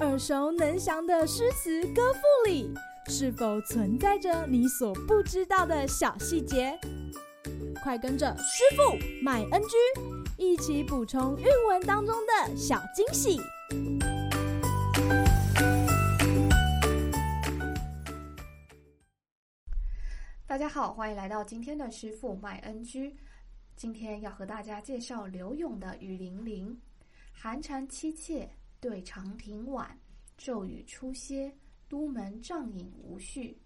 耳熟能详的诗词歌赋里，是否存在着你所不知道的小细节？快跟着师傅麦恩居一起补充韵文当中的小惊喜！大家好，欢迎来到今天的师傅麦恩居。今天要和大家介绍柳永的《雨霖铃》。寒蝉凄切，对长亭晚。骤雨初歇，都门帐饮无绪。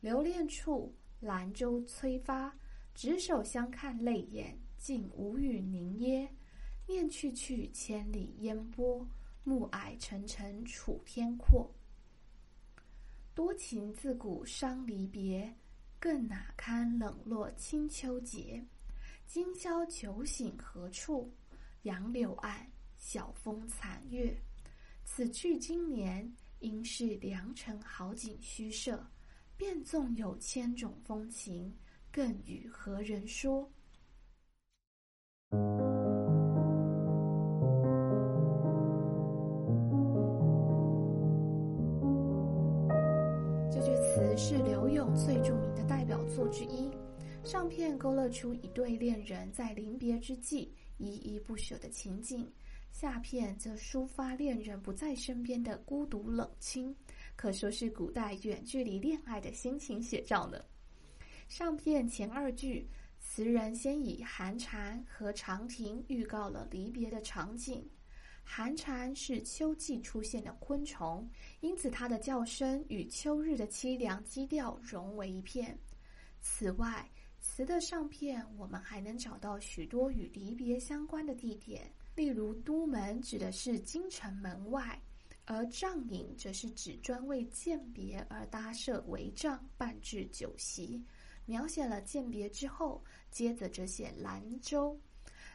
留恋处，兰舟催发。执手相看泪眼，竟无语凝噎。念去去，千里烟波。暮霭沉沉楚天阔。多情自古伤离别，更哪堪冷落清秋节。今宵酒醒何处？杨柳岸，晓风残月。此去经年，应是良辰好景虚设。便纵有千种风情，更与何人说？这句词是柳永最著名的代表作之一。上片勾勒出一对恋人在临别之际依依不舍的情景，下片则抒发恋人不在身边的孤独冷清，可说是古代远距离恋爱的心情写照呢。上片前二句，词人先以寒蝉和长亭预告了离别的场景。寒蝉是秋季出现的昆虫，因此它的叫声与秋日的凄凉基调融为一片。此外，词的上片，我们还能找到许多与离别相关的地点，例如都门指的是京城门外，而帐影则是指专为饯别而搭设帷帐，办置酒席，描写了饯别之后，接着则写兰舟，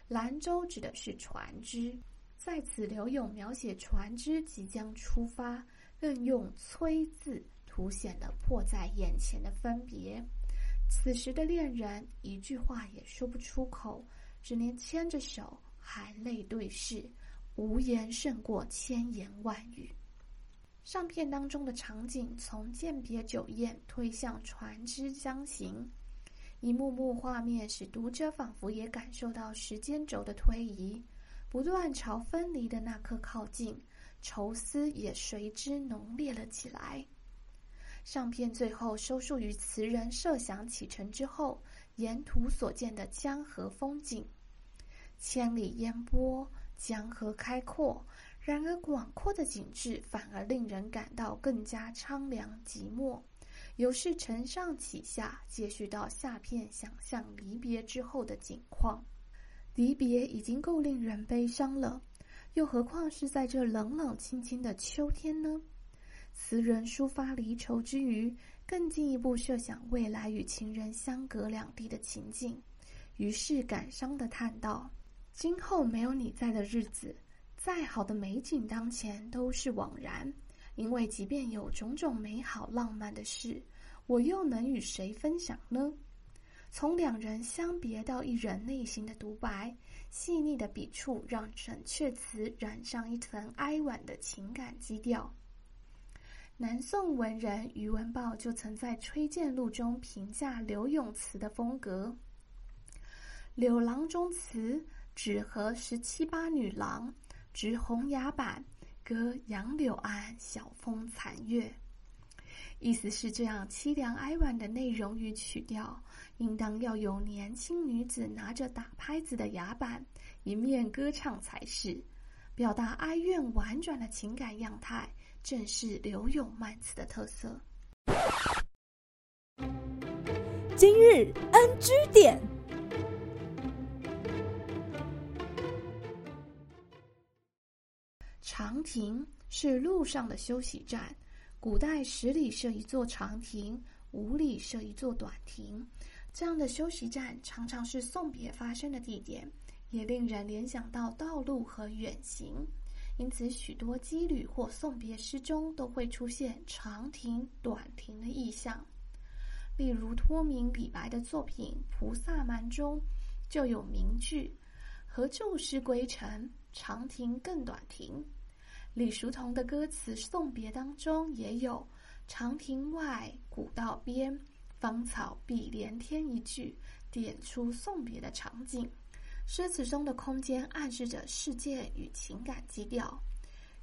兰舟指的是船只，在此柳永描写船只即将出发，更用催字凸显了迫在眼前的分别。此时的恋人一句话也说不出口，只能牵着手，含泪对视，无言胜过千言万语。上片当中的场景从饯别酒宴推向船只将行，一幕幕画面使读者仿佛也感受到时间轴的推移，不断朝分离的那刻靠近，愁思也随之浓烈了起来。上片最后收束于词人设想启程之后，沿途所见的江河风景，千里烟波，江河开阔。然而广阔的景致反而令人感到更加苍凉寂寞。由是承上启下，接续到下片，想象离别之后的景况。离别已经够令人悲伤了，又何况是在这冷冷清清的秋天呢？词人抒发离愁之余，更进一步设想未来与情人相隔两地的情景，于是感伤地叹道：“今后没有你在的日子，再好的美景当前都是枉然。因为即便有种种美好浪漫的事，我又能与谁分享呢？”从两人相别到一人内心的独白，细腻的笔触让整阙词染上一层哀婉的情感基调。南宋文人余文豹就曾在《吹荐录》中评价柳永词的风格：“柳郎中词，只合十七八女郎，执红牙板，歌杨柳岸，晓风残月。”意思是这样凄凉哀婉的内容与曲调，应当要有年轻女子拿着打拍子的牙板，一面歌唱才是，表达哀怨婉转的情感样态。正是柳永慢词的特色。今日 NG 点，长亭是路上的休息站。古代十里设一座长亭，五里设一座短亭。这样的休息站常常是送别发生的地点，也令人联想到道路和远行。因此，许多羁旅或送别诗中都会出现长亭、短亭的意象。例如，托名李白的作品《菩萨蛮》中就有名句：“何处是归程？长亭更短亭。李叔同的歌词送别当中也有“长亭外，古道边，芳草碧连天”一句，点出送别的场景。诗词中的空间暗示着世界与情感基调。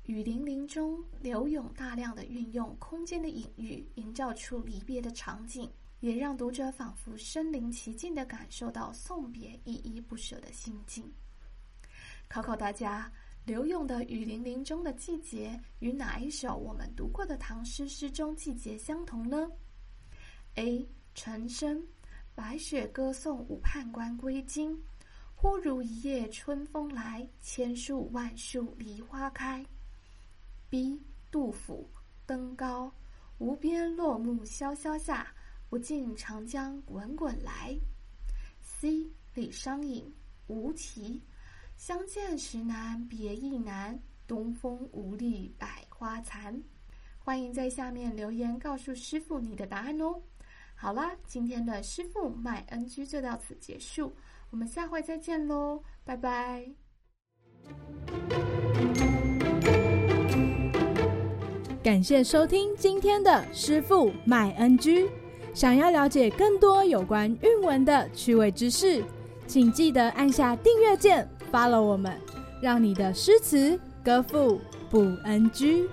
雨霖铃中，柳永大量的运用空间的隐喻，营造出离别的场景，也让读者仿佛身临其境的感受到送别依依不舍的心境。考考大家，柳永的《雨霖铃》中的季节与哪一首我们读过的唐诗诗中季节相同呢？A. 陈升，白雪歌送武判官归京，忽如一夜春风来，千树万树梨花开。B. 杜甫《登高》，无边落木萧萧下，不尽长江滚滚来。C. 李商隐《无题》，相见时难别亦难，东风无力百花残。欢迎在下面留言告诉师傅你的答案哦。好啦，今天的师傅卖 NG 就到此结束，我们下回再见喽，拜拜。感谢收听今天的师傅卖 NG。想要了解更多有关韵文的趣味知识，请记得按下订阅键发了我们，让你的诗词歌赋不 NG。